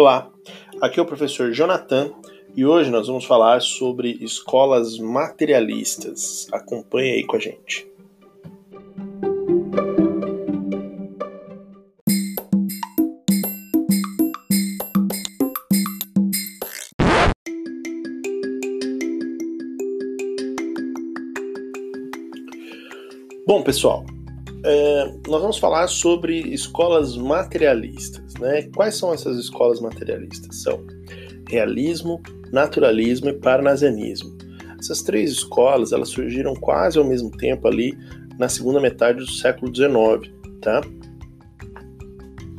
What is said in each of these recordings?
Olá, aqui é o professor Jonathan e hoje nós vamos falar sobre escolas materialistas. Acompanhe aí com a gente. Bom, pessoal, é, nós vamos falar sobre escolas materialistas. Né? Quais são essas escolas materialistas? São realismo, naturalismo e parnasianismo. Essas três escolas elas surgiram quase ao mesmo tempo ali na segunda metade do século XIX, tá?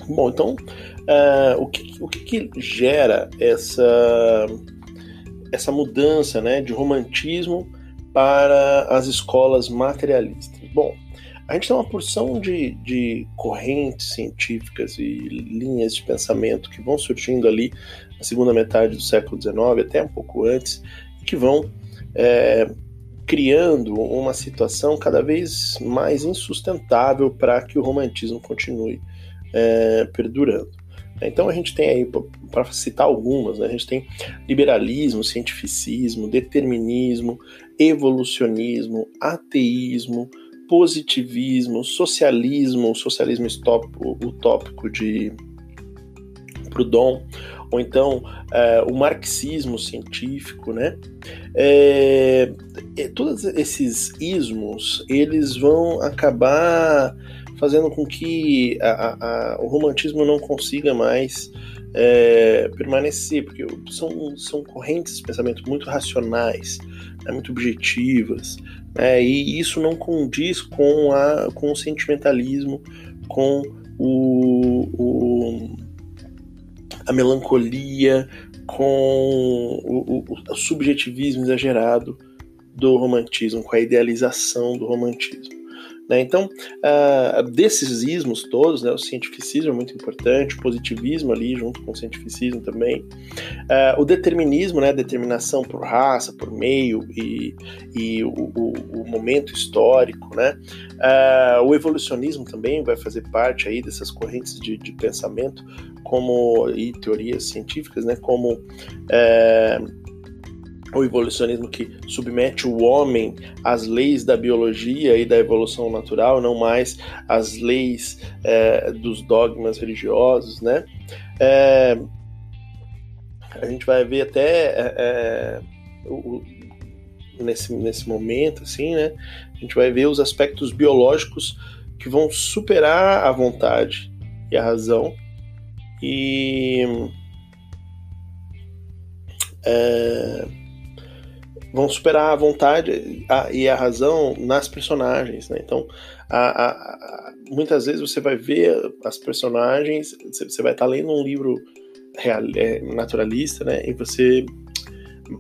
Bom, então uh, o, que, o que, que, gera essa essa mudança, né, de romantismo para as escolas materialistas? Bom, a gente tem uma porção de, de correntes científicas e linhas de pensamento que vão surgindo ali na segunda metade do século XIX, até um pouco antes, que vão é, criando uma situação cada vez mais insustentável para que o romantismo continue é, perdurando. Então a gente tem aí, para citar algumas, né, a gente tem liberalismo, cientificismo, determinismo, evolucionismo, ateísmo, positivismo, socialismo, socialismo utópico de Proudhon, ou então é, o marxismo científico, né? É, é, todos esses ismos eles vão acabar fazendo com que a, a, a, o romantismo não consiga mais é, permanecer, porque são, são correntes de pensamento muito racionais, né, muito objetivas, né, e isso não condiz com, a, com o sentimentalismo, com o, o a melancolia, com o, o, o subjetivismo exagerado do romantismo, com a idealização do romantismo. Né? Então, uh, desses ismos todos, né, o cientificismo é muito importante, o positivismo ali junto com o cientificismo também, uh, o determinismo, né, determinação por raça, por meio e, e o, o, o, momento histórico, né, uh, o evolucionismo também vai fazer parte aí dessas correntes de, de pensamento como e teorias científicas, né, como o evolucionismo que submete o homem às leis da biologia e da evolução natural, não mais às leis é, dos dogmas religiosos, né? É, a gente vai ver até é, é o, nesse, nesse momento, assim, né? A gente vai ver os aspectos biológicos que vão superar a vontade e a razão e é, vão superar a vontade e a razão nas personagens, né? Então, a, a, muitas vezes você vai ver as personagens, você vai estar lendo um livro real, é, naturalista, né? E você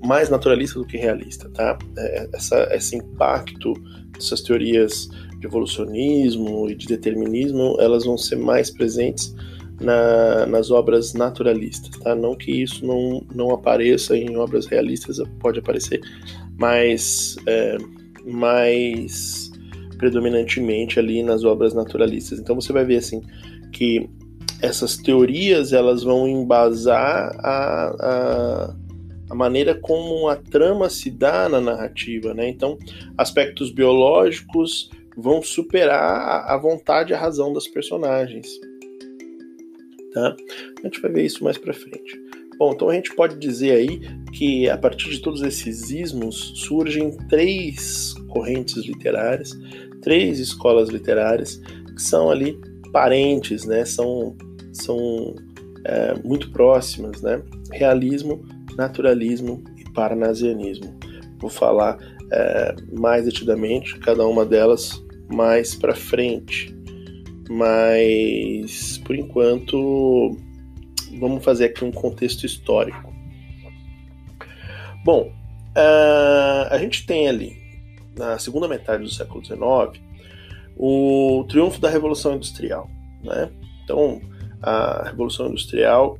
mais naturalista do que realista, tá? É, essa, esse impacto dessas teorias de evolucionismo e de determinismo, elas vão ser mais presentes na, nas obras naturalistas, tá? Não que isso não, não apareça em obras realistas, pode aparecer, mas é, mais predominantemente ali nas obras naturalistas. Então você vai ver assim que essas teorias elas vão embasar a, a, a maneira como a trama se dá na narrativa, né? Então aspectos biológicos vão superar a vontade e a razão das personagens. Tá? A gente vai ver isso mais para frente. Bom, então a gente pode dizer aí que a partir de todos esses ismos surgem três correntes literárias, três escolas literárias que são ali parentes, né? São, são é, muito próximas, né? Realismo, naturalismo e parnasianismo. Vou falar é, mais detidamente cada uma delas mais para frente mas por enquanto vamos fazer aqui um contexto histórico. Bom, uh, a gente tem ali na segunda metade do século XIX o triunfo da Revolução Industrial, né? Então a Revolução Industrial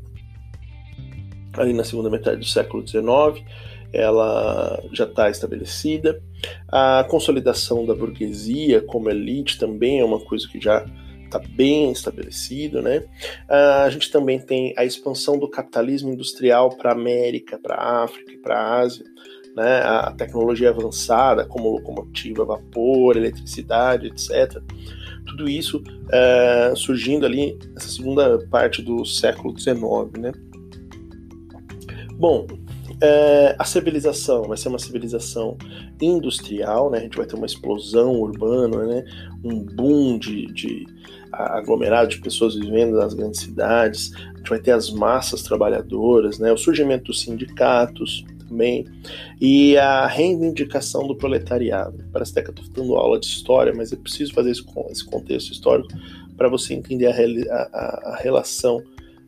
ali na segunda metade do século XIX ela já está estabelecida. A consolidação da burguesia como elite também é uma coisa que já tá bem estabelecido, né? Uh, a gente também tem a expansão do capitalismo industrial para a América, para a África e para a Ásia, né? A tecnologia avançada, como locomotiva, vapor, eletricidade, etc. Tudo isso uh, surgindo ali nessa segunda parte do século XIX, né? Bom, é, a civilização vai ser uma civilização industrial, né? A gente vai ter uma explosão urbana, né? Um boom de, de aglomerado de pessoas vivendo nas grandes cidades. A gente vai ter as massas trabalhadoras, né? O surgimento dos sindicatos também e a reivindicação do proletariado. Parece até que eu estou dando aula de história, mas eu preciso fazer esse, esse contexto histórico para você entender a, a, a relação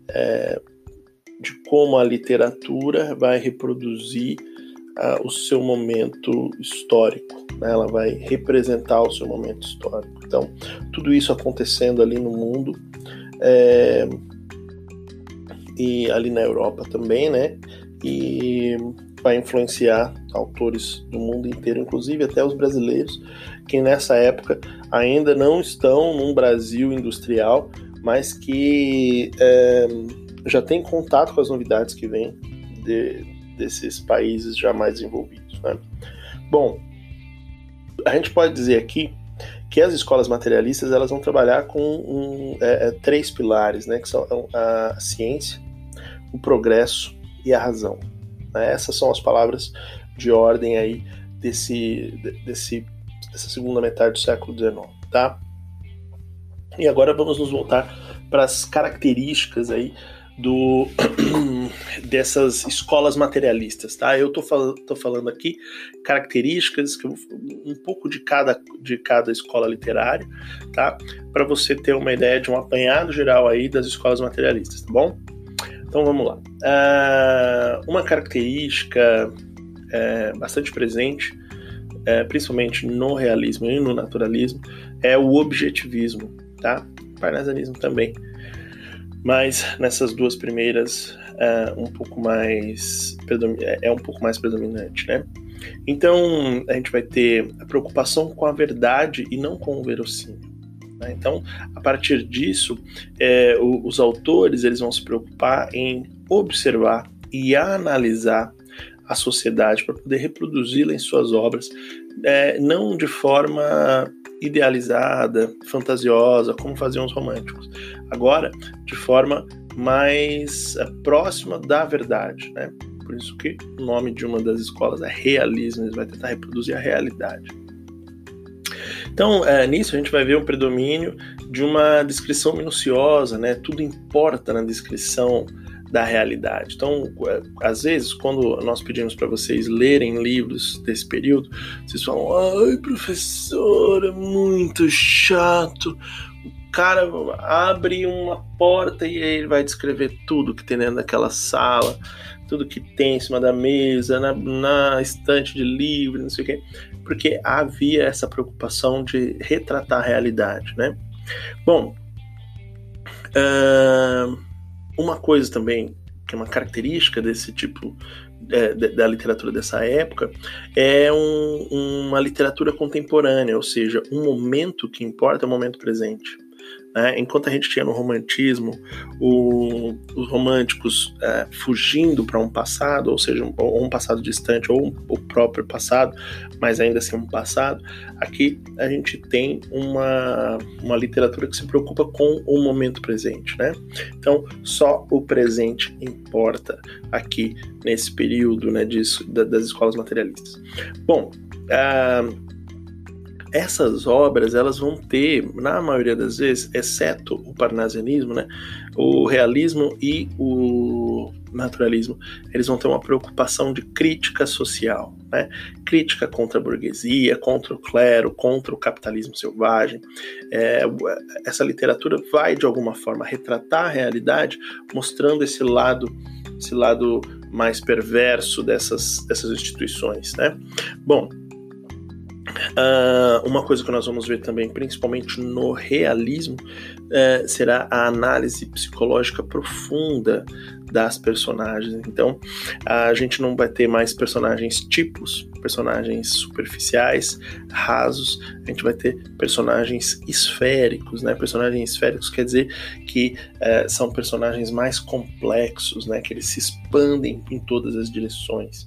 é, de como a literatura vai reproduzir o seu momento histórico, né? ela vai representar o seu momento histórico. Então, tudo isso acontecendo ali no mundo é, e ali na Europa também, né? E vai influenciar autores do mundo inteiro, inclusive até os brasileiros, que nessa época ainda não estão num Brasil industrial, mas que é, já tem contato com as novidades que vêm desses países já mais desenvolvidos. Né? Bom, a gente pode dizer aqui que as escolas materialistas elas vão trabalhar com um, é, é, três pilares, né, que são a ciência, o progresso e a razão. Né? Essas são as palavras de ordem aí desse, desse, dessa segunda metade do século XIX, tá? E agora vamos nos voltar para as características aí do dessas escolas materialistas, tá? Eu tô, fal tô falando aqui características, um pouco de cada, de cada escola literária, tá? Para você ter uma ideia de um apanhado geral aí das escolas materialistas, tá bom? Então vamos lá. Uh, uma característica é, bastante presente, é, principalmente no realismo e no naturalismo, é o objetivismo, tá? O parnasianismo também mas nessas duas primeiras é um pouco mais é, é um pouco mais predominante, né? Então a gente vai ter a preocupação com a verdade e não com o verossímil. Né? Então, a partir disso, é, os autores eles vão se preocupar em observar e analisar a sociedade para poder reproduzi-la em suas obras, é, não de forma idealizada, fantasiosa, como faziam os românticos. Agora, de forma mais é, próxima da verdade, né? Por isso que o nome de uma das escolas é realismo, eles vai tentar reproduzir a realidade. Então, é, nisso a gente vai ver um predomínio de uma descrição minuciosa, né? Tudo importa na descrição da realidade. Então, é, às vezes, quando nós pedimos para vocês lerem livros desse período, vocês falam: ai, professor, é muito chato. O cara abre uma porta e ele vai descrever tudo que tem dentro daquela sala, tudo que tem em cima da mesa, na, na estante de livros, não sei o quê, porque havia essa preocupação de retratar a realidade, né? Bom, uh, uma coisa também que é uma característica desse tipo é, da literatura dessa época é um, uma literatura contemporânea, ou seja, um momento que importa é o momento presente. Né? Enquanto a gente tinha no romantismo o, os românticos é, fugindo para um passado, ou seja, um, um passado distante, ou um, o próprio passado, mas ainda assim um passado, aqui a gente tem uma, uma literatura que se preocupa com o momento presente. Né? Então, só o presente importa aqui nesse período né, disso, da, das escolas materialistas. Bom, uh, essas obras elas vão ter, na maioria das vezes, exceto o parnasianismo, né, o realismo e o naturalismo, eles vão ter uma preocupação de crítica social, né, crítica contra a burguesia, contra o clero, contra o capitalismo selvagem. É, essa literatura vai de alguma forma retratar a realidade, mostrando esse lado, esse lado mais perverso dessas, dessas instituições, né. Bom, Uh, uma coisa que nós vamos ver também, principalmente no realismo, uh, será a análise psicológica profunda das personagens. Então, a gente não vai ter mais personagens tipos, personagens superficiais, rasos, a gente vai ter personagens esféricos, né? Personagens esféricos quer dizer que é, são personagens mais complexos, né? Que eles se expandem em todas as direções.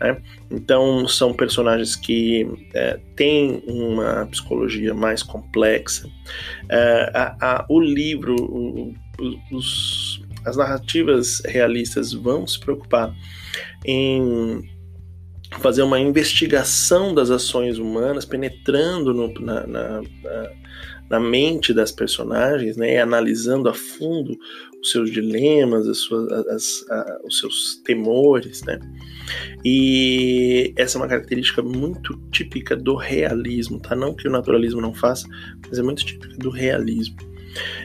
Né? Então, são personagens que é, têm uma psicologia mais complexa. É, a, a, o livro, o, os, as narrativas realistas vão se preocupar em fazer uma investigação das ações humanas, penetrando no, na, na, na, mente das personagens, né, analisando a fundo os seus dilemas, as suas, as, a, os seus temores, né? E essa é uma característica muito típica do realismo, tá? Não que o naturalismo não faça, mas é muito típica do realismo.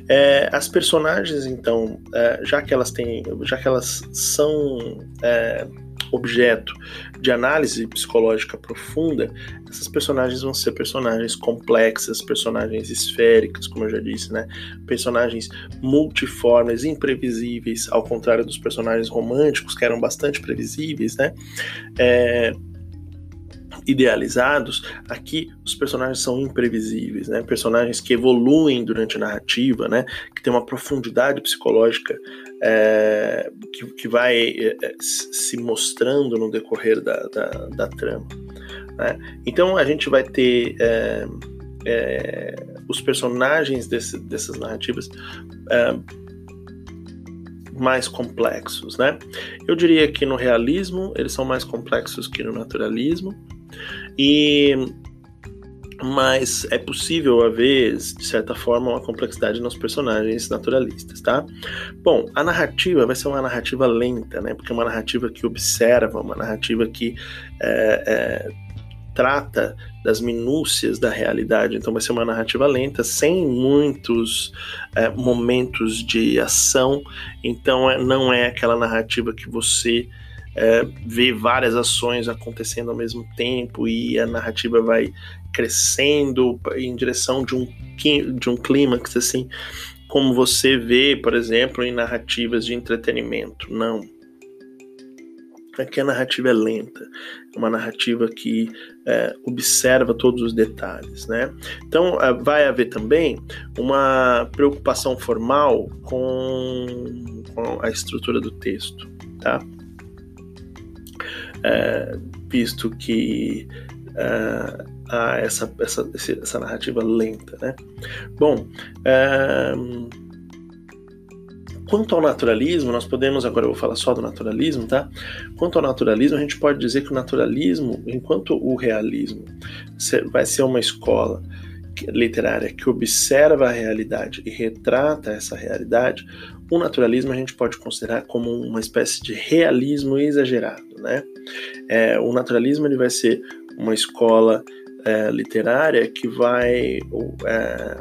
É, as personagens, então, é, já que elas têm, já que elas são é, objeto de análise psicológica profunda, essas personagens vão ser personagens complexas, personagens esféricas, como eu já disse, né? Personagens multiformes, imprevisíveis, ao contrário dos personagens românticos, que eram bastante previsíveis, né? É, idealizados, aqui os personagens são imprevisíveis, né? Personagens que evoluem durante a narrativa, né? Que tem uma profundidade psicológica é, que, que, vai é, é se mostrando no decorrer da, da, da trama. Né? Então a gente vai ter é, é os personagens desse, dessas narrativas é, mais complexos, né? Eu diria que no realismo eles são mais complexos que no naturalismo, e mas é possível haver, de certa forma, uma complexidade nos personagens naturalistas, tá? Bom, a narrativa vai ser uma narrativa lenta, né? Porque é uma narrativa que observa, uma narrativa que é, é, trata das minúcias da realidade. Então vai ser uma narrativa lenta, sem muitos é, momentos de ação. Então é, não é aquela narrativa que você é, ver várias ações acontecendo ao mesmo tempo e a narrativa vai crescendo em direção de um, de um clímax, assim, como você vê, por exemplo, em narrativas de entretenimento. Não. Aqui a narrativa é lenta, é uma narrativa que é, observa todos os detalhes, né? Então é, vai haver também uma preocupação formal com, com a estrutura do texto, tá? É, visto que é, há essa, essa, essa narrativa lenta. Né? Bom, é, quanto ao naturalismo, nós podemos, agora eu vou falar só do naturalismo, tá? Quanto ao naturalismo, a gente pode dizer que o naturalismo, enquanto o realismo vai ser uma escola literária que observa a realidade e retrata essa realidade, o naturalismo a gente pode considerar como uma espécie de realismo exagerado, né? É, o naturalismo ele vai ser uma escola é, literária que vai é,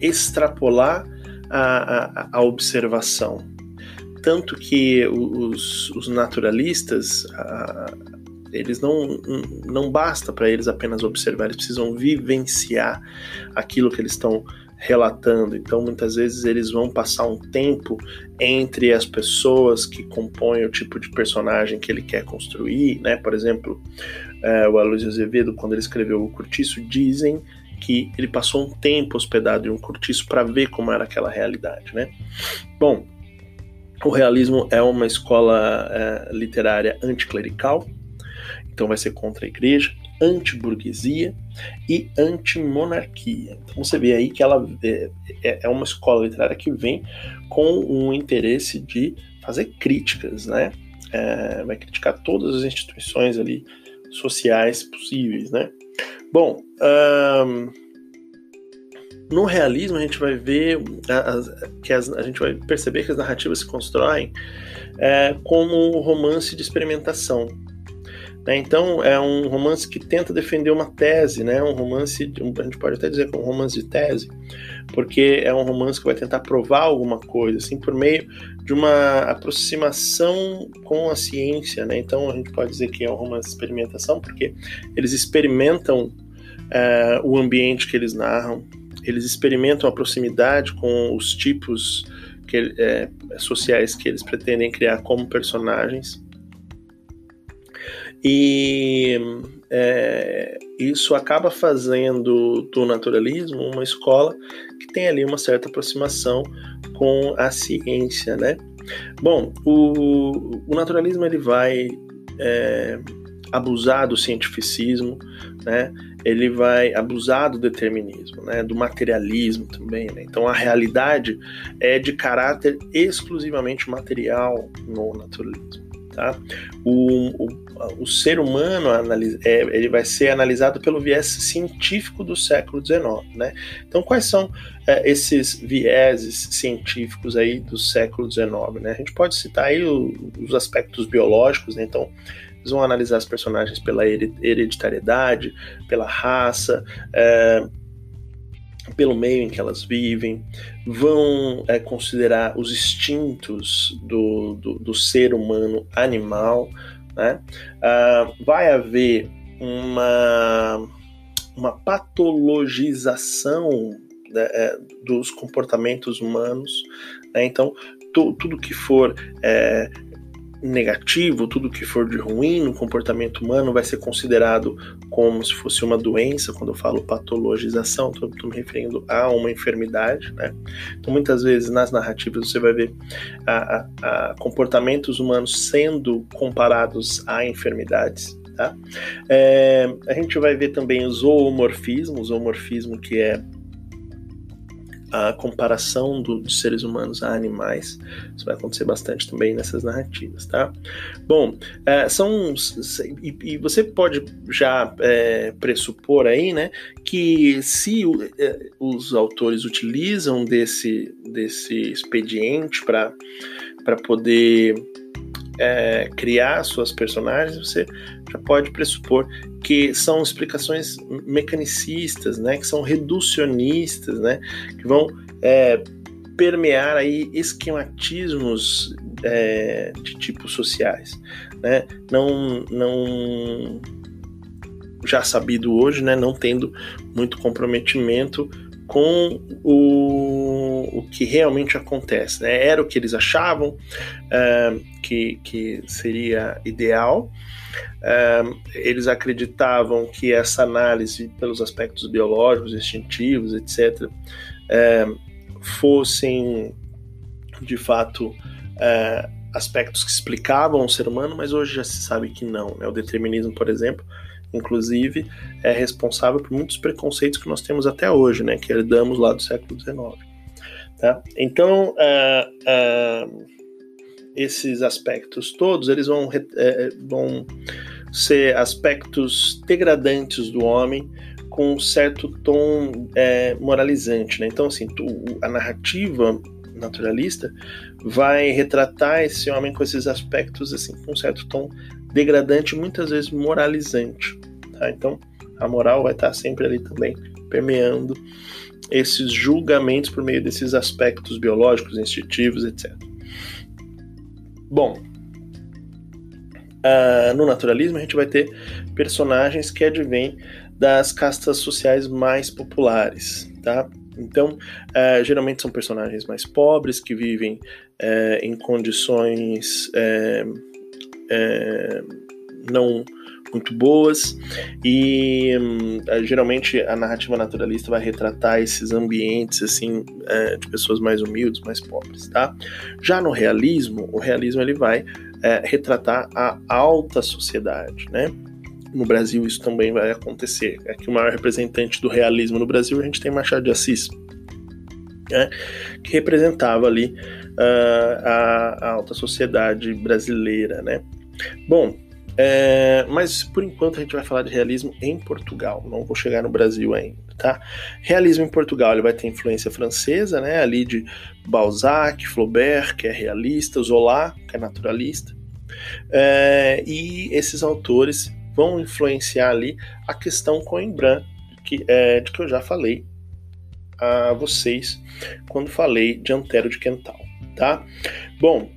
extrapolar a, a, a, observação, tanto que os, os naturalistas a, eles não não basta para eles apenas observar, eles precisam vivenciar aquilo que eles estão relatando. Então, muitas vezes eles vão passar um tempo entre as pessoas que compõem o tipo de personagem que ele quer construir, né? Por exemplo, é, o Aloysio Azevedo, quando ele escreveu o Curtiço, dizem que ele passou um tempo hospedado em um cortiço para ver como era aquela realidade, né? Bom, o realismo é uma escola é, literária anticlerical, então vai ser contra a igreja, anti-burguesia e anti-monarquia. Então você vê aí que ela é, é, é uma escola literária que vem com um interesse de fazer críticas, né? É, vai criticar todas as instituições ali sociais possíveis, né? Bom, no realismo a gente vai ver que as, a gente vai perceber que as narrativas se constroem é, como um romance de experimentação. Né? Então é um romance que tenta defender uma tese, né? um romance, a gente pode até dizer que é um romance de tese, porque é um romance que vai tentar provar alguma coisa, assim, por meio de uma aproximação com a ciência. Né? Então a gente pode dizer que é um romance de experimentação, porque eles experimentam uh, o ambiente que eles narram, eles experimentam a proximidade com os tipos que, é, sociais que eles pretendem criar como personagens. E é, isso acaba fazendo do naturalismo uma escola que tem ali uma certa aproximação com a ciência, né? Bom, o, o naturalismo ele vai é, abusar do cientificismo, né? Ele vai abusar do determinismo, né? Do materialismo também. Né? Então a realidade é de caráter exclusivamente material no naturalismo. Tá? O, o, o ser humano é, ele vai ser analisado pelo viés científico do século XIX. Né? Então, quais são é, esses vieses científicos aí do século XIX? Né? A gente pode citar aí o, os aspectos biológicos, né? então eles vão analisar os personagens pela hereditariedade, pela raça, é, pelo meio em que elas vivem, vão é, considerar os instintos do, do, do ser humano animal. Né? Uh, vai haver uma, uma patologização né, é, dos comportamentos humanos. Né? Então, tu, tudo que for é, negativo, tudo que for de ruim no comportamento humano vai ser considerado como se fosse uma doença. Quando eu falo patologização, estou me referindo a uma enfermidade. Né? Então, muitas vezes nas narrativas você vai ver a, a, a comportamentos humanos sendo comparados a enfermidades. Tá? É, a gente vai ver também o zoomorfismo, o zoomorfismo que é a comparação do, dos seres humanos a animais. Isso vai acontecer bastante também nessas narrativas, tá? Bom, é, são e, e, você pode já é, pressupor aí, né, que se é, os autores utilizam desse desse expediente para para poder é, criar suas personagens, você já pode pressupor que são explicações mecanicistas, né, que são reducionistas, né, que vão é, permear aí esquematismos é, de tipos sociais, né, não, não já sabido hoje, né, não tendo muito comprometimento com o, o que realmente acontece. Né? Era o que eles achavam uh, que, que seria ideal. Uh, eles acreditavam que essa análise pelos aspectos biológicos, instintivos, etc., uh, fossem de fato aspectos que explicavam o ser humano, mas hoje já se sabe que não. Né? O determinismo, por exemplo, inclusive, é responsável por muitos preconceitos que nós temos até hoje, né, que herdamos lá do século XIX. Tá? Então, uh, uh, esses aspectos todos, eles vão, uh, vão ser aspectos degradantes do homem com um certo tom moralizante. Né? Então, assim, tu, a narrativa naturalista vai retratar esse homem com esses aspectos assim com um certo tom degradante, muitas vezes moralizante. Tá? Então, a moral vai estar sempre ali também, permeando esses julgamentos por meio desses aspectos biológicos, instintivos, etc. Bom, uh, no naturalismo a gente vai ter personagens que advêm das castas sociais mais populares, tá? Então, uh, geralmente são personagens mais pobres que vivem uh, em condições é, não muito boas e hum, geralmente a narrativa naturalista vai retratar esses ambientes assim é, de pessoas mais humildes, mais pobres, tá? Já no realismo, o realismo ele vai é, retratar a alta sociedade, né? No Brasil isso também vai acontecer. Aqui o maior representante do realismo no Brasil a gente tem Machado de Assis, né? que representava ali uh, a, a alta sociedade brasileira, né? Bom, é, mas por enquanto a gente vai falar de realismo em Portugal, não vou chegar no Brasil ainda, tá? Realismo em Portugal ele vai ter influência francesa, né? Ali de Balzac, Flaubert, que é realista, Zola, que é naturalista, é, e esses autores vão influenciar ali a questão Coimbra, que, é, de que eu já falei a vocês quando falei de Antero de Quental, tá? Bom,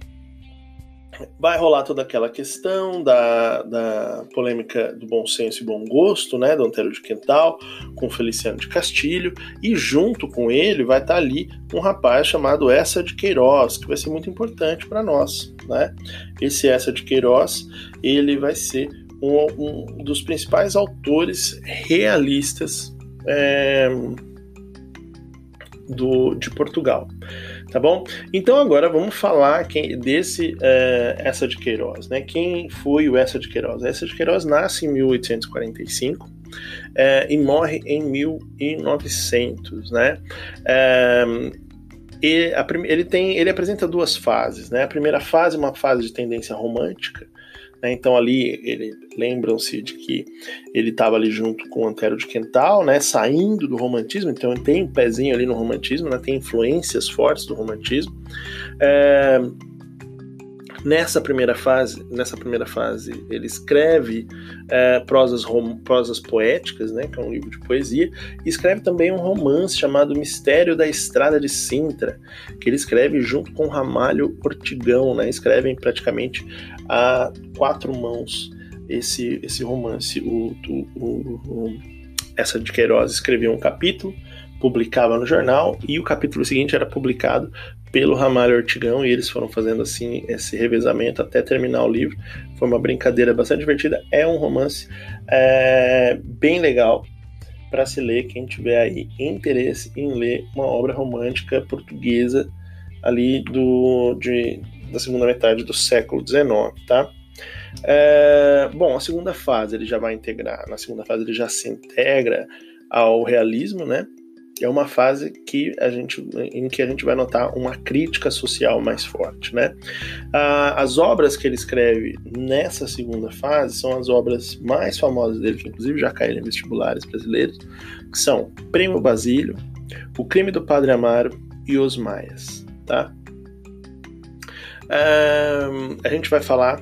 vai rolar toda aquela questão da, da polêmica do bom senso e bom gosto, né, do Antero de Quental, com Feliciano de Castilho, e junto com ele vai estar ali um rapaz chamado Essa de Queiroz, que vai ser muito importante para nós, né? Esse Essa de Queiroz, ele vai ser um, um dos principais autores realistas é, do, de Portugal tá bom? Então agora vamos falar quem, desse é, Essa de Queiroz, né? Quem foi o Essa de Queiroz? Essa de Queiroz nasce em 1845 é, e morre em 1900, né? É, e a, ele tem, ele apresenta duas fases, né? A primeira fase é uma fase de tendência romântica, né? Então ali lembram-se de que ele estava ali junto com o Antero de Quental, né? Saindo do romantismo, então tem um pezinho ali no romantismo, né? Tem influências fortes do romantismo. É, Nessa primeira fase, nessa primeira fase, ele escreve é, prosas, rom, prosas poéticas, né, que é um livro de poesia, e escreve também um romance chamado Mistério da Estrada de Sintra, que ele escreve junto com Ramalho Ortigão, né, escrevem praticamente a quatro mãos esse, esse romance. O, o, o, essa de Queiroz escreveu um capítulo, publicava no jornal, e o capítulo seguinte era publicado pelo Ramalho Ortigão e eles foram fazendo assim esse revezamento até terminar o livro. Foi uma brincadeira bastante divertida. É um romance é, bem legal para se ler. Quem tiver aí interesse em ler uma obra romântica portuguesa ali do, de, da segunda metade do século XIX, tá? É, bom, a segunda fase ele já vai integrar. Na segunda fase ele já se integra ao realismo, né? É uma fase que a gente, em que a gente vai notar uma crítica social mais forte. Né? as obras que ele escreve nessa segunda fase são as obras mais famosas dele, que inclusive já caíram em vestibulares brasileiros, que são Primo Basílio, O Crime do Padre Amaro e Os Maias. Tá? a gente vai falar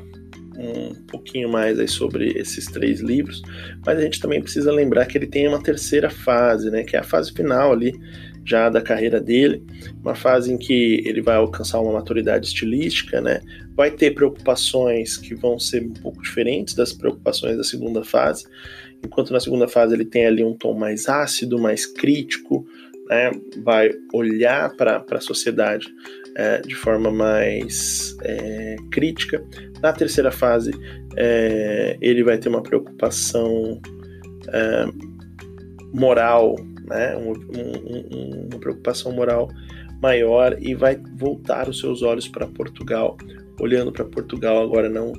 um pouquinho mais aí sobre esses três livros, mas a gente também precisa lembrar que ele tem uma terceira fase, né, que é a fase final ali já da carreira dele, uma fase em que ele vai alcançar uma maturidade estilística, né? Vai ter preocupações que vão ser um pouco diferentes das preocupações da segunda fase, enquanto na segunda fase ele tem ali um tom mais ácido, mais crítico, né? Vai olhar para a sociedade é, de forma mais é, crítica. Na terceira fase, é, ele vai ter uma preocupação é, moral, né? Um, um, uma preocupação moral maior e vai voltar os seus olhos para Portugal, olhando para Portugal agora não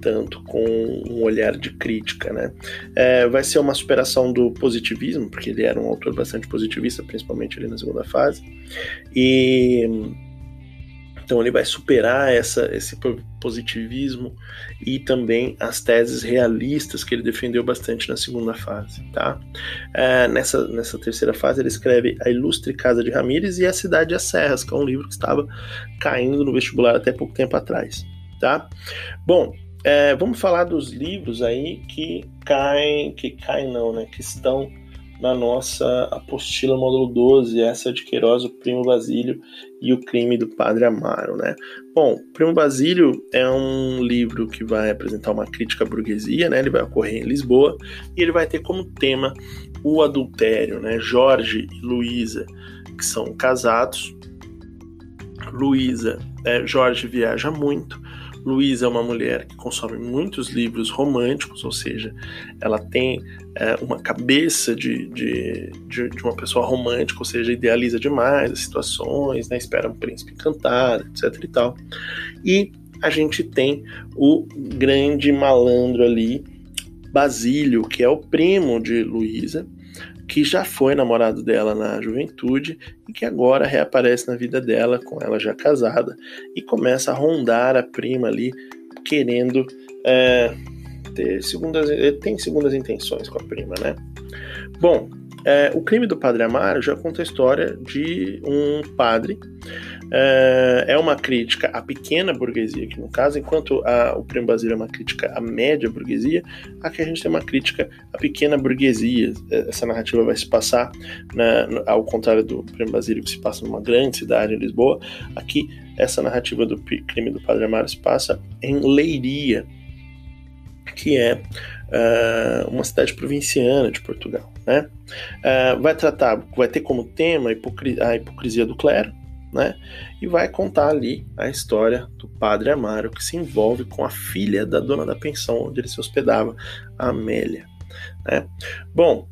tanto com um olhar de crítica, né? É, vai ser uma superação do positivismo, porque ele era um autor bastante positivista, principalmente ali na segunda fase, e então ele vai superar essa, esse positivismo e também as teses realistas que ele defendeu bastante na segunda fase. Tá? É, nessa, nessa terceira fase ele escreve A Ilustre Casa de Ramírez e A Cidade das Serras, que é um livro que estava caindo no vestibular até pouco tempo atrás. Tá? Bom, é, vamos falar dos livros aí que caem, que caem não, né? Que estão na nossa apostila módulo 12, essa de Queiroz, o Primo Basílio e o Crime do Padre Amaro, né? Bom, Primo Basílio é um livro que vai apresentar uma crítica à burguesia, né? Ele vai ocorrer em Lisboa e ele vai ter como tema o adultério, né? Jorge e Luísa, que são casados. Luísa, é, Jorge viaja muito, Luísa é uma mulher que consome muitos livros românticos, ou seja, ela tem é, uma cabeça de, de, de, de, uma pessoa romântica, ou seja, idealiza demais as situações, né, espera um príncipe cantar, etc e tal. E a gente tem o grande malandro ali, Basílio, que é o primo de Luísa, que já foi namorado dela na juventude e que agora reaparece na vida dela, com ela já casada, e começa a rondar a prima ali, querendo é, ter segundas. Ele tem segundas intenções com a prima, né? Bom, é, o crime do Padre Amaro já conta a história de um padre. É, é uma crítica à pequena burguesia, que no caso, enquanto a, o Primo Basílio é uma crítica à média burguesia, aqui a gente tem uma crítica à pequena burguesia. Essa narrativa vai se passar, no, ao contrário do Primo Basílio, que se passa numa grande cidade, em Lisboa, aqui essa narrativa do crime do Padre Amaro se passa em Leiria, que é uh, uma cidade provinciana de Portugal. Né? Uh, vai tratar, vai ter como tema a, hipocri a hipocrisia do clero, né? E vai contar ali a história do padre Amaro que se envolve com a filha da dona da pensão onde ele se hospedava, Amélia. Né? Bom,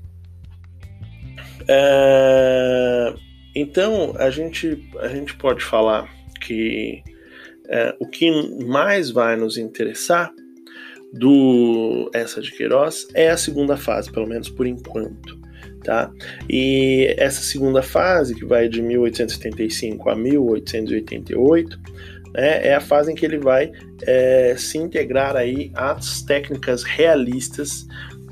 uh, então a gente a gente pode falar que o que mais vai nos interessar do essa de Queiroz é a segunda fase, pelo menos por enquanto. Tá? E essa segunda fase, que vai de 1875 a 1888, né, é a fase em que ele vai é, se integrar aí às técnicas realistas,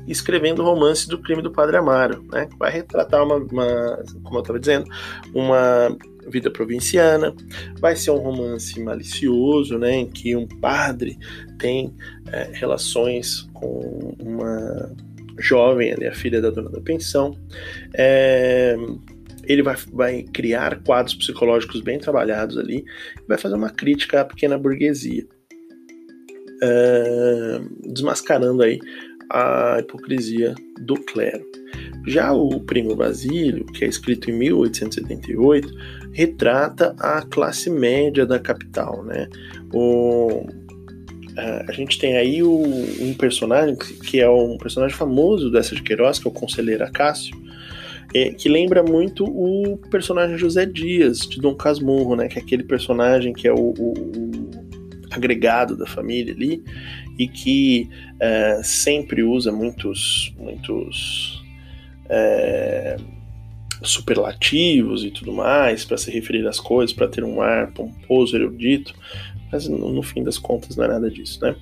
escrevendo o romance do crime do Padre Amaro, né, vai retratar uma, uma como eu estava dizendo, uma vida provinciana. Vai ser um romance malicioso, né, em que um padre tem é, relações com uma jovem, ali, a filha da dona da pensão. É, ele vai, vai criar quadros psicológicos bem trabalhados ali, vai fazer uma crítica à pequena burguesia, é, desmascarando aí a hipocrisia do clero. Já o Primo Basílio, que é escrito em 1878, retrata a classe média da capital, né? O, a gente tem aí o, um personagem que é um personagem famoso dessa de Queiroz, que é o Conselheiro Acácio, é, que lembra muito o personagem José Dias, de Dom Casmurro, né? Que é aquele personagem que é o, o, o agregado da família ali e que é, sempre usa muitos, muitos é, superlativos e tudo mais para se referir às coisas, para ter um ar pomposo, erudito, mas no, no, fim das contas não é nada disso, né?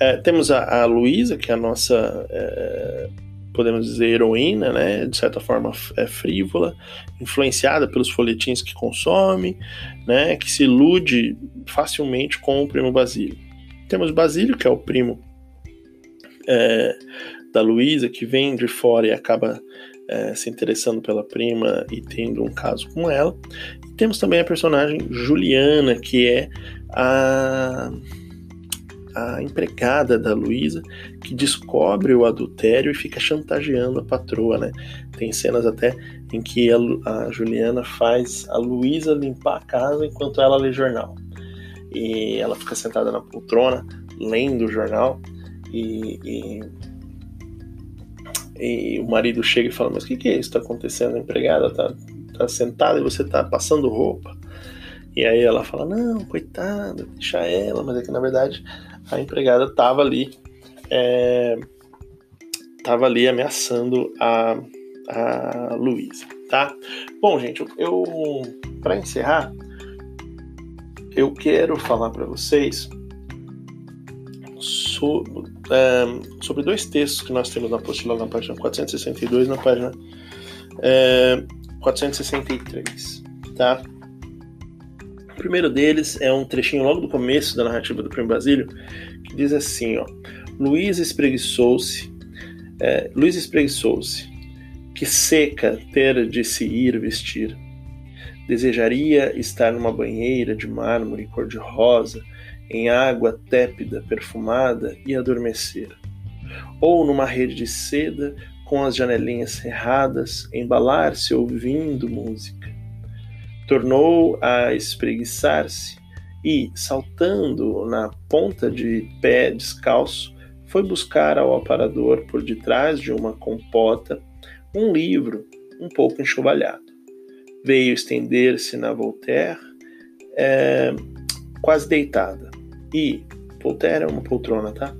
É, temos a, a Luísa, que é a nossa, é, podemos dizer, heroína, né? De certa forma é frívola, influenciada pelos folhetins que consome, né? Que se ilude facilmente com o primo Basílio. Temos Basílio, que é o primo é, da Luísa, que vem de fora e acaba é, se interessando pela prima e tendo um caso com ela. E temos também a personagem Juliana, que é a, a empregada da Luísa, que descobre o adultério e fica chantageando a patroa, né? Tem cenas até em que a, a Juliana faz a Luísa limpar a casa enquanto ela lê jornal. E ela fica sentada na poltrona, lendo o jornal, e, e e o marido chega e fala: Mas o que, que é isso? Está acontecendo? A empregada está tá sentada e você está passando roupa. E aí ela fala: Não, coitada, deixa ela. Mas é que na verdade a empregada estava ali, estava é, ali ameaçando a, a Luísa, tá? Bom, gente, eu para encerrar, eu quero falar para vocês sobre, é, sobre dois textos que nós temos na apostila na página 462 e na página é, 463, tá? O primeiro deles é um trechinho logo do começo da narrativa do Primo Basílio, que diz assim, ó, Luiz espreguiçou-se, é, Luiz espreguiçou-se, que seca ter de se ir vestir. Desejaria estar numa banheira de mármore cor-de-rosa, em água tépida, perfumada e adormecer, ou numa rede de seda com as janelinhas cerradas, embalar-se ouvindo música. Tornou a espreguiçar-se e, saltando na ponta de pé descalço, foi buscar ao aparador por detrás de uma compota um livro um pouco enxovalhado. Veio estender-se na Voltaire, é, quase deitada, e é uma poltrona, tá?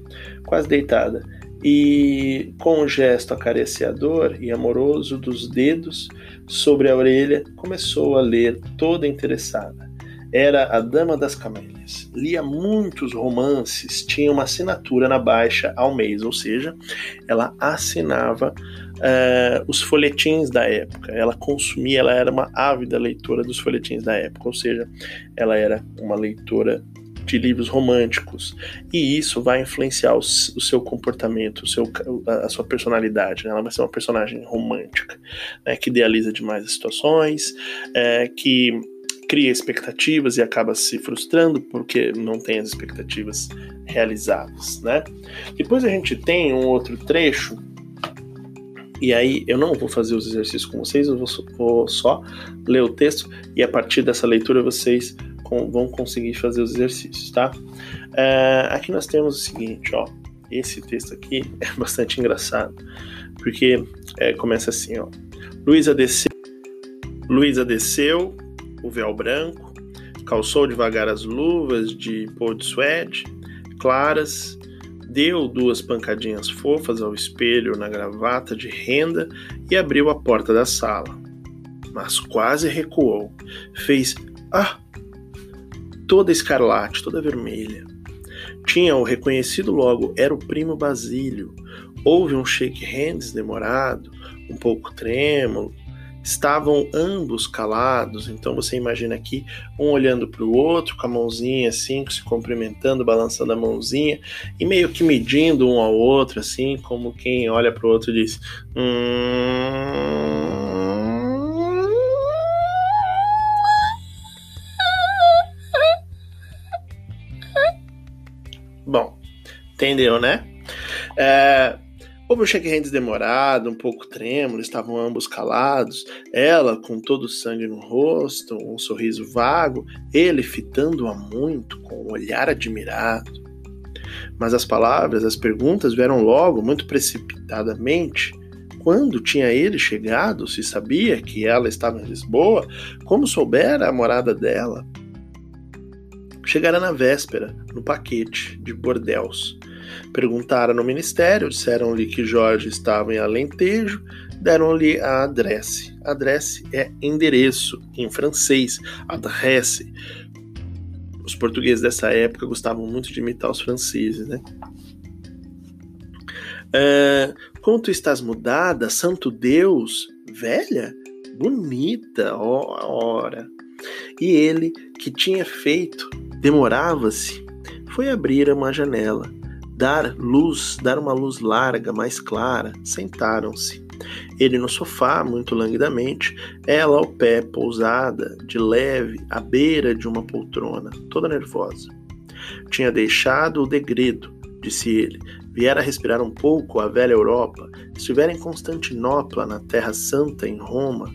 Quase deitada. E com um gesto acariciador e amoroso dos dedos sobre a orelha, começou a ler toda interessada. Era a Dama das Camélias. Lia muitos romances, tinha uma assinatura na baixa ao mês, ou seja, ela assinava uh, os folhetins da época. Ela consumia, ela era uma ávida leitora dos folhetins da época, ou seja, ela era uma leitora de livros românticos e isso vai influenciar o, o seu comportamento, o seu, a, sua personalidade. Né? Ela vai ser uma personagem romântica, né? que idealiza demais as situações, é, que cria expectativas e acaba se frustrando porque não tem as expectativas realizadas, né? Depois a gente tem um outro trecho e aí eu não vou fazer os exercícios com vocês, eu vou, só ler o texto e a partir dessa leitura vocês vão conseguir fazer os exercícios, tá? É, aqui nós temos o seguinte, ó. Esse texto aqui é bastante engraçado, porque é, começa assim, ó. Luísa desceu, Luísa desceu o véu branco, calçou devagar as luvas de pôr de suede, claras, deu duas pancadinhas fofas ao espelho na gravata de renda e abriu a porta da sala. Mas quase recuou. Fez ah! Toda escarlate, toda vermelha. Tinha-o reconhecido logo, era o primo Basílio. Houve um shake hands demorado, um pouco trêmulo, estavam ambos calados, então você imagina aqui um olhando para o outro com a mãozinha assim, se cumprimentando, balançando a mãozinha e meio que medindo um ao outro, assim, como quem olha para o outro e diz: hum... entendeu, né? É, Houve um check-hands demorado, um pouco trêmulo, estavam ambos calados, ela com todo o sangue no rosto, um sorriso vago, ele fitando-a muito, com um olhar admirado. Mas as palavras, as perguntas vieram logo, muito precipitadamente. Quando tinha ele chegado, se sabia que ela estava em Lisboa, como soubera a morada dela? Chegara na véspera, no paquete de bordéus Perguntaram no ministério, disseram-lhe que Jorge estava em Alentejo, deram-lhe a adresse. Adresse é endereço em francês, adresse. Os portugueses dessa época gostavam muito de imitar os franceses, né? Tu estás mudada, santo Deus, velha, bonita, ora. E ele, que tinha feito, demorava-se, foi abrir uma janela dar luz, dar uma luz larga, mais clara, sentaram-se. Ele no sofá, muito languidamente, ela ao pé, pousada, de leve, à beira de uma poltrona, toda nervosa. Tinha deixado o degredo, disse ele, viera respirar um pouco a velha Europa, estivera em Constantinopla, na Terra Santa, em Roma.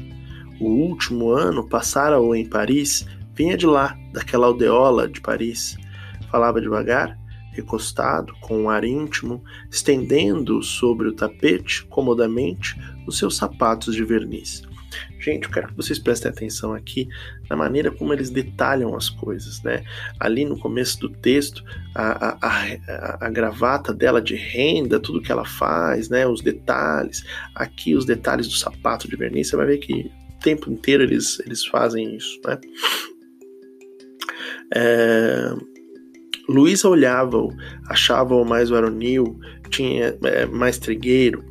O último ano passara-o em Paris, vinha de lá, daquela aldeola de Paris. Falava devagar, recostado, com um ar íntimo, estendendo sobre o tapete, comodamente, os seus sapatos de verniz. Gente, eu quero que vocês prestem atenção aqui na maneira como eles detalham as coisas, né? Ali no começo do texto, a, a, a, a, gravata dela de renda, tudo que ela faz, né? Os detalhes. Aqui, os detalhes do sapato de verniz, você vai ver que o tempo inteiro eles, eles fazem isso, né? É, Luísa olhava-o, achava-o mais varonil, tinha é, mais trigueiro,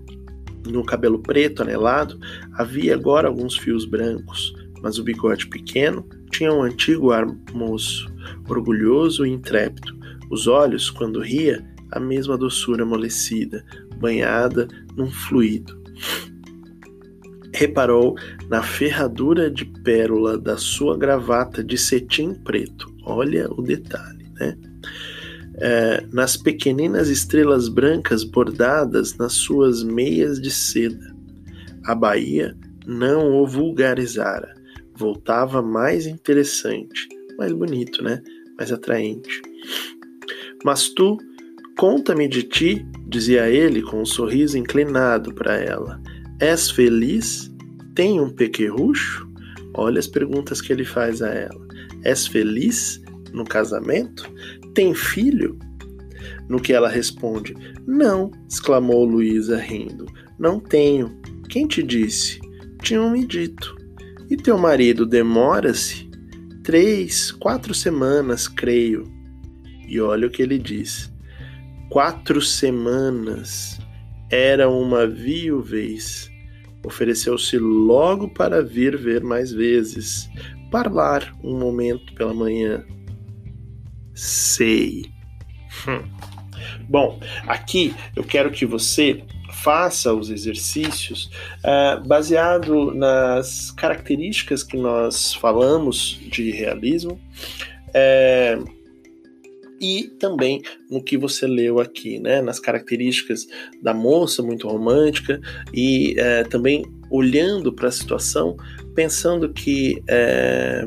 no cabelo preto anelado havia agora alguns fios brancos, mas o bigode pequeno tinha um antigo ar moço, orgulhoso e intrépido. Os olhos, quando ria, a mesma doçura amolecida, banhada num fluido. Reparou na ferradura de pérola da sua gravata de cetim preto. Olha o detalhe, né? É, nas pequeninas estrelas brancas bordadas nas suas meias de seda. A Bahia não o vulgarizara, voltava mais interessante, mais bonito, né? Mais atraente. Mas tu, conta-me de ti, dizia ele com um sorriso inclinado para ela. És feliz? Tem um pequerrucho? Olha as perguntas que ele faz a ela. És feliz no casamento? Tem filho? No que ela responde: Não, exclamou Luísa rindo. Não tenho. Quem te disse? Tinham me dito. E teu marido demora-se? Três, quatro semanas, creio. E olha o que ele diz: Quatro semanas. era uma viuvez. Ofereceu-se logo para vir ver mais vezes, parlar um momento pela manhã. Sei. Hum. Bom, aqui eu quero que você faça os exercícios uh, baseado nas características que nós falamos de realismo. Uh, e também no que você leu aqui, né, nas características da moça muito romântica e é, também olhando para a situação, pensando que é,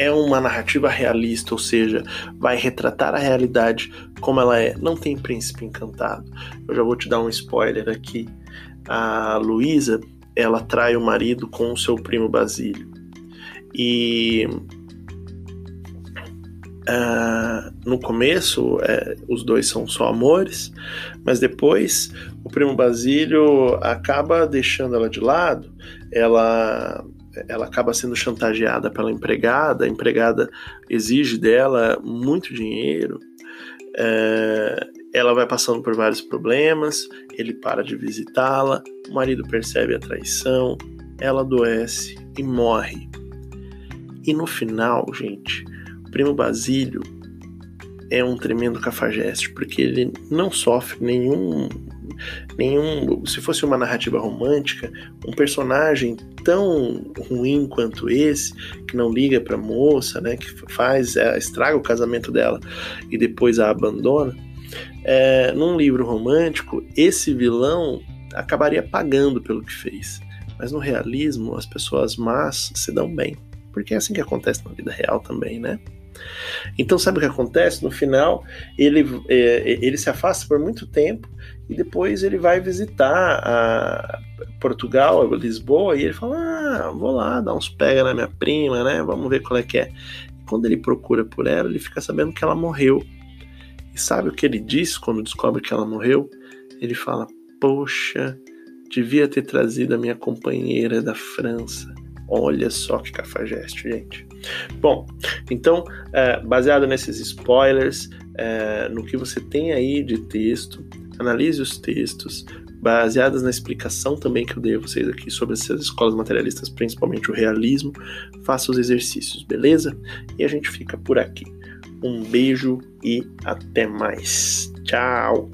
é uma narrativa realista, ou seja, vai retratar a realidade como ela é. Não tem príncipe encantado. Eu já vou te dar um spoiler aqui. A Luísa, ela trai o marido com o seu primo Basílio. E Uh, no começo, é, os dois são só amores, mas depois o primo Basílio acaba deixando ela de lado, ela, ela acaba sendo chantageada pela empregada, a empregada exige dela muito dinheiro, uh, ela vai passando por vários problemas, ele para de visitá-la, o marido percebe a traição, ela adoece e morre. E no final, gente, primo Basílio é um tremendo cafajeste, porque ele não sofre nenhum. nenhum. Se fosse uma narrativa romântica, um personagem tão ruim quanto esse, que não liga pra moça, né, que faz, é, estraga o casamento dela e depois a abandona, é, num livro romântico, esse vilão acabaria pagando pelo que fez. Mas no realismo, as pessoas más se dão bem. Porque é assim que acontece na vida real também, né? Então, sabe o que acontece? No final, ele, é, ele se afasta por muito tempo e depois ele vai visitar Portugal, Lisboa, e ele fala: Ah, vou lá dar uns pega na minha prima, né? Vamos ver qual é que é. Quando ele procura por ela, ele fica sabendo que ela morreu. E sabe o que ele diz quando descobre que ela morreu? Ele fala: Poxa, devia ter trazido a minha companheira da França. Olha só que cafajeste, gente. Bom, então, é, baseado nesses spoilers, é, no que você tem aí de texto, analise os textos, baseadas na explicação também que eu dei a vocês aqui sobre essas escolas materialistas, principalmente o realismo, faça os exercícios, beleza? E a gente fica por aqui. Um beijo e até mais. Tchau!